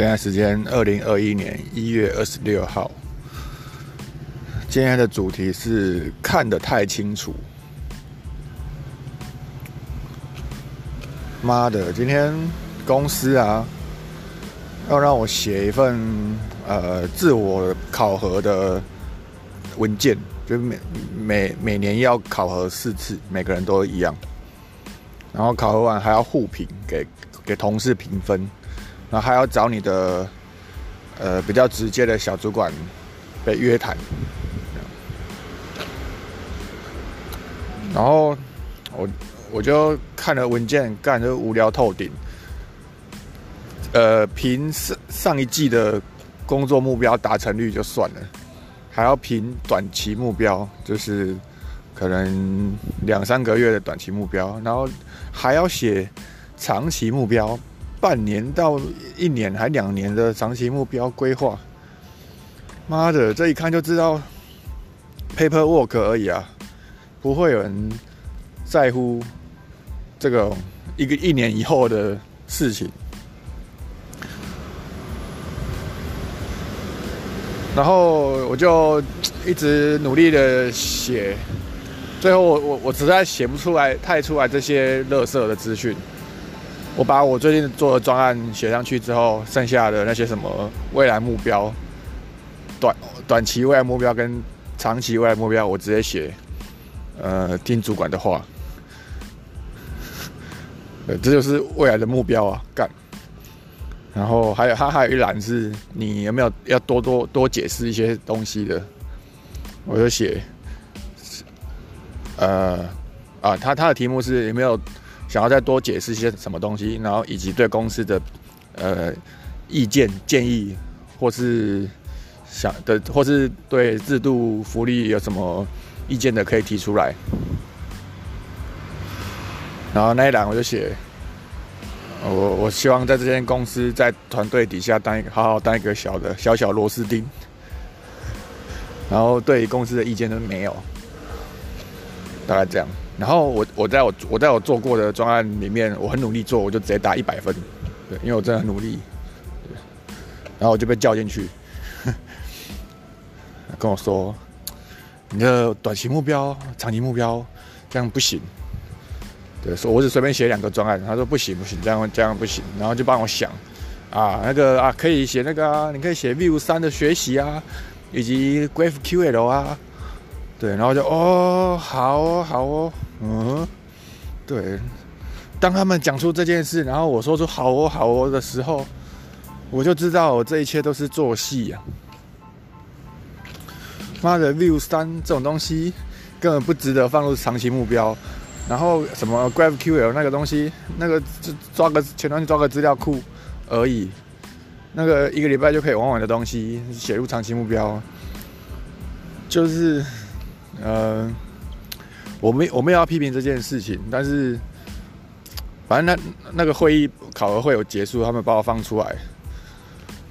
现在时间二零二一年一月二十六号。今天的主题是看得太清楚。妈的，今天公司啊，要让我写一份呃自我考核的文件，就每每每年要考核四次，每个人都一样。然后考核完还要互评，给给同事评分。然后还要找你的，呃，比较直接的小主管被约谈。然后我我就看了文件，干就无聊透顶。呃，凭上上一季的工作目标达成率就算了，还要凭短期目标，就是可能两三个月的短期目标，然后还要写长期目标。半年到一年还两年的长期目标规划，妈的，这一看就知道 paperwork 而已啊，不会有人在乎这个一个一年以后的事情。然后我就一直努力的写，最后我我我实在写不出来太出来这些垃圾的资讯。我把我最近做的专案写上去之后，剩下的那些什么未来目标、短短期未来目标跟长期未来目标，我直接写，呃，听主管的话，呃，这就是未来的目标啊，干。然后还有他还有一栏是你有没有要多多多解释一些东西的，我就写，呃，啊，他他的题目是有没有。想要再多解释些什么东西，然后以及对公司的呃意见建议，或是想的，或是对制度福利有什么意见的，可以提出来。然后那一栏我就写，我我希望在这间公司在团队底下当一个好好当一个小的小小螺丝钉。然后对公司的意见都没有，大概这样。然后我我在我我在我做过的专案里面，我很努力做，我就直接打一百分，对，因为我真的很努力，对然后我就被叫进去，跟我说，你的短期目标、长期目标这样不行，对，说我只随便写两个专案，他说不行不行，这样这样不行，然后就帮我想，啊那个啊可以写那个啊，你可以写 Vue 三的学习啊，以及 GraphQL 啊。对，然后就哦，好哦，好哦，嗯，对。当他们讲出这件事，然后我说出好哦，好哦的时候，我就知道我这一切都是做戏呀。妈的，View 三这种东西根本不值得放入长期目标。然后什么 GraphQL 那个东西，那个就抓个前端抓个资料库而已，那个一个礼拜就可以玩完的东西，写入长期目标，就是。呃，我没我没有要批评这件事情，但是反正那那个会议考核会有结束，他们把我放出来，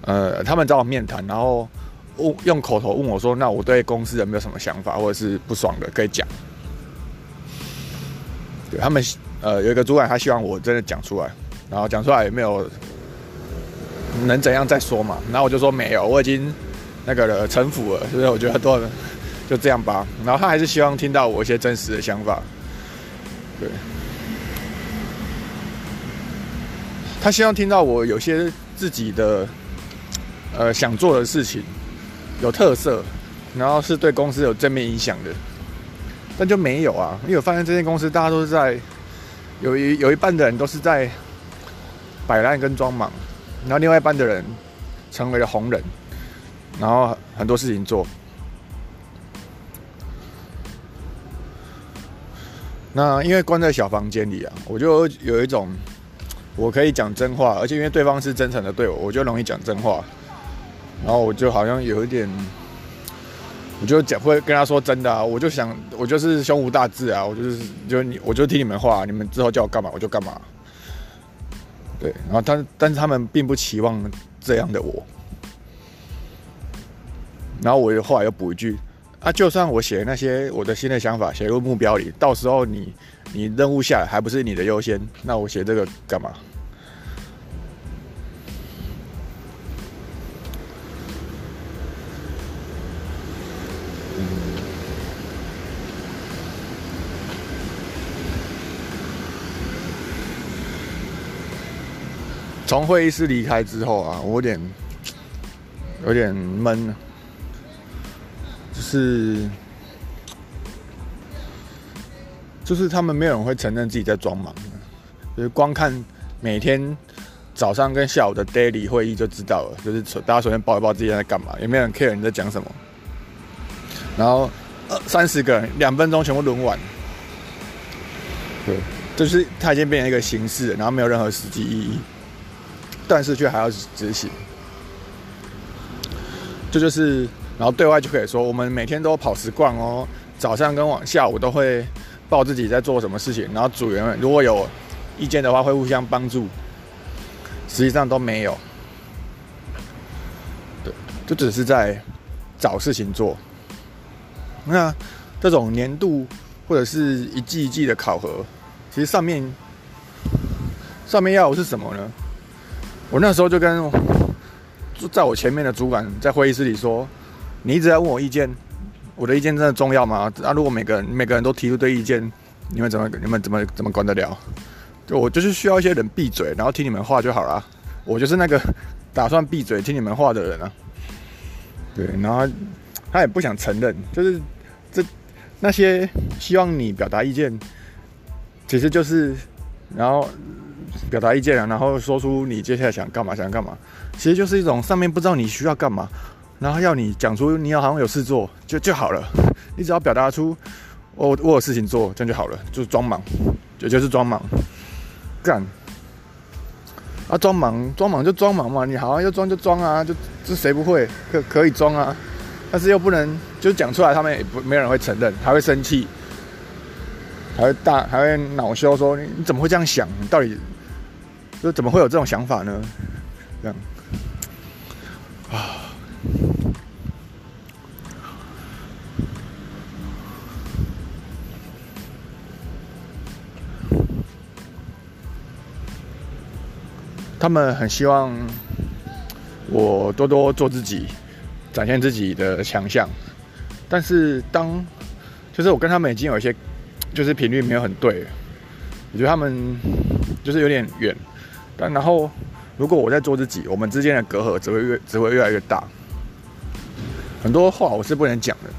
呃，他们找我面谈，然后问用口头问我说：“那我对公司有没有什么想法，或者是不爽的可以讲？”对他们呃有一个主管，他希望我真的讲出来，然后讲出来也没有能怎样再说嘛，然后我就说没有，我已经那个了臣服了，所以我觉得多。就这样吧，然后他还是希望听到我一些真实的想法，对，他希望听到我有些自己的呃想做的事情有特色，然后是对公司有正面影响的，但就没有啊，因为我发现这间公司大家都是在有一有一半的人都是在摆烂跟装忙，然后另外一半的人成为了红人，然后很多事情做。那因为关在小房间里啊，我就有一种我可以讲真话，而且因为对方是真诚的对我，我就容易讲真话。然后我就好像有一点，我就讲会跟他说真的啊，我就想我就是胸无大志啊，我就是就你我就听你们话，你们之后叫我干嘛我就干嘛。对，然后但但是他们并不期望这样的我。然后我后来又补一句。啊就算我写那些我的新的想法写入目标里到时候你你任务下来还不是你的优先那我写这个干嘛？从会议室离开之后啊我有点有点闷了是就是他们没有人会承认自己在装忙，就是光看每天早上跟下午的 daily 会议就知道了，就是大家首先报一报自己在干嘛，也没有人 care 你在讲什么，然后三十个人两分钟全部轮完，对。就是它已经变成一个形式，然后没有任何实际意义，但是却还要执行。这就是，然后对外就可以说，我们每天都跑十罐哦，早上跟晚下午都会报自己在做什么事情，然后组员们如果有意见的话会互相帮助。实际上都没有，对，就只是在找事情做。那这种年度或者是一季一季的考核。其实上面上面要的是什么呢？我那时候就跟就在我前面的主管在会议室里说：“你一直在问我意见，我的意见真的重要吗？啊，如果每个人每个人都提出对意见，你们怎么你们怎么怎么管得了？就我就是需要一些人闭嘴，然后听你们话就好了。我就是那个打算闭嘴听你们话的人啊。对，然后他也不想承认，就是这那些希望你表达意见。”其实就是，然后表达意见啊，然后说出你接下来想干嘛，想干嘛。其实就是一种上面不知道你需要干嘛，然后要你讲出你要好像有事做就就好了。你只要表达出我我有事情做，这样就好了，就是装忙，就就是装忙，干。啊，装忙装忙就装忙嘛，你好像要装就装啊，就这谁不会可可以装啊？但是又不能就讲出来，他们也不没有人会承认，还会生气。还会大还会恼羞说你你怎么会这样想？你到底就怎么会有这种想法呢？这样他们很希望我多多做自己，展现自己的强项。但是当就是我跟他们已经有一些。就是频率没有很对，我觉得他们就是有点远，但然后如果我在做自己，我们之间的隔阂只会越只会越来越大。很多话我是不能讲的，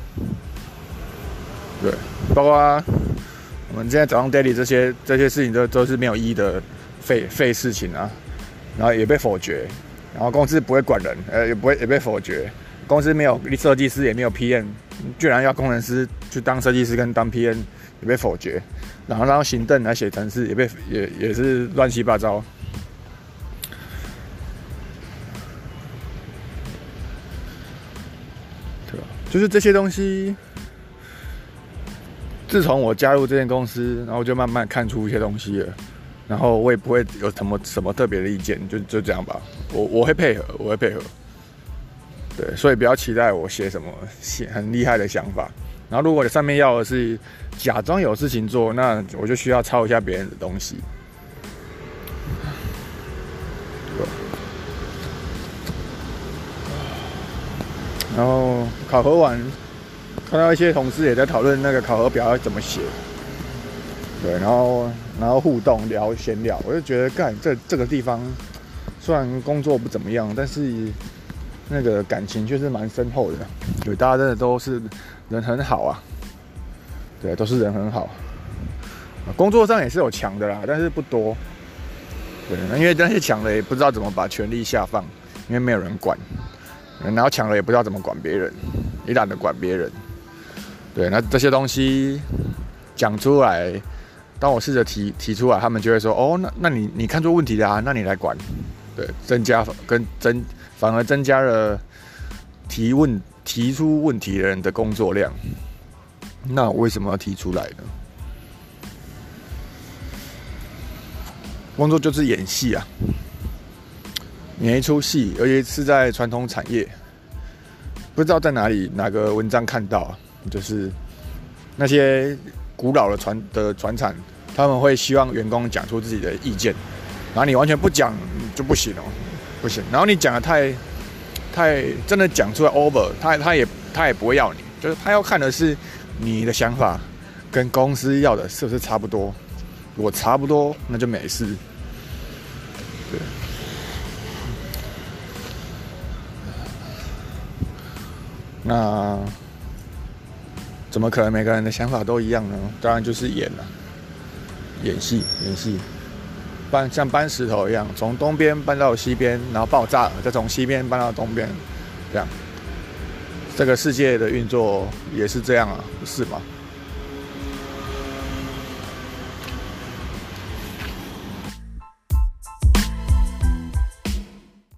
对，包括我们今天早上 daily 这些这些事情都都是没有意义的废废事情啊，然后也被否决，然后公司不会管人，呃，也不会也被否决，公司没有设计师也没有 PM，居然要工程师去当设计师跟当 PM。也被否决，然后让行政来写程式，也被也也是乱七八糟。对吧？就是这些东西，自从我加入这间公司，然后就慢慢看出一些东西了。然后我也不会有什么什么特别的意见，就就这样吧。我我会配合，我会配合。对，所以不要期待我写什么写很厉害的想法。然后，如果你上面要的是假装有事情做，那我就需要抄一下别人的东西。然后考核完，看到一些同事也在讨论那个考核表要怎么写。对，然后然后互动聊闲聊，我就觉得干这这个地方虽然工作不怎么样，但是那个感情却是蛮深厚的。对，大家真的都是。人很好啊，对，都是人很好。工作上也是有强的啦，但是不多。对，因为那些强的也不知道怎么把权力下放，因为没有人管。然后强了也不知道怎么管别人，也懒得管别人。对，那这些东西讲出来，当我试着提提出来，他们就会说：“哦，那那你你看出问题了啊？那你来管。”对，增加跟增反而增加了提问。提出问题的人的工作量，那为什么要提出来呢？工作就是演戏啊，演一出戏，而且是在传统产业，不知道在哪里哪个文章看到，就是那些古老的船的船厂，他们会希望员工讲出自己的意见，然后你完全不讲就不行哦，不行。然后你讲的太太真的讲出来 over，他他也他也不会要你，就是他要看的是你的想法跟公司要的是不是差不多，如果差不多那就没事。对，那。怎么可能每个人的想法都一样呢？当然就是演了，演戏，演戏，搬像搬石头一样，从东边搬到西边，然后爆炸了，再从西边搬到东边，这样。这个世界的运作也是这样啊，不是吗？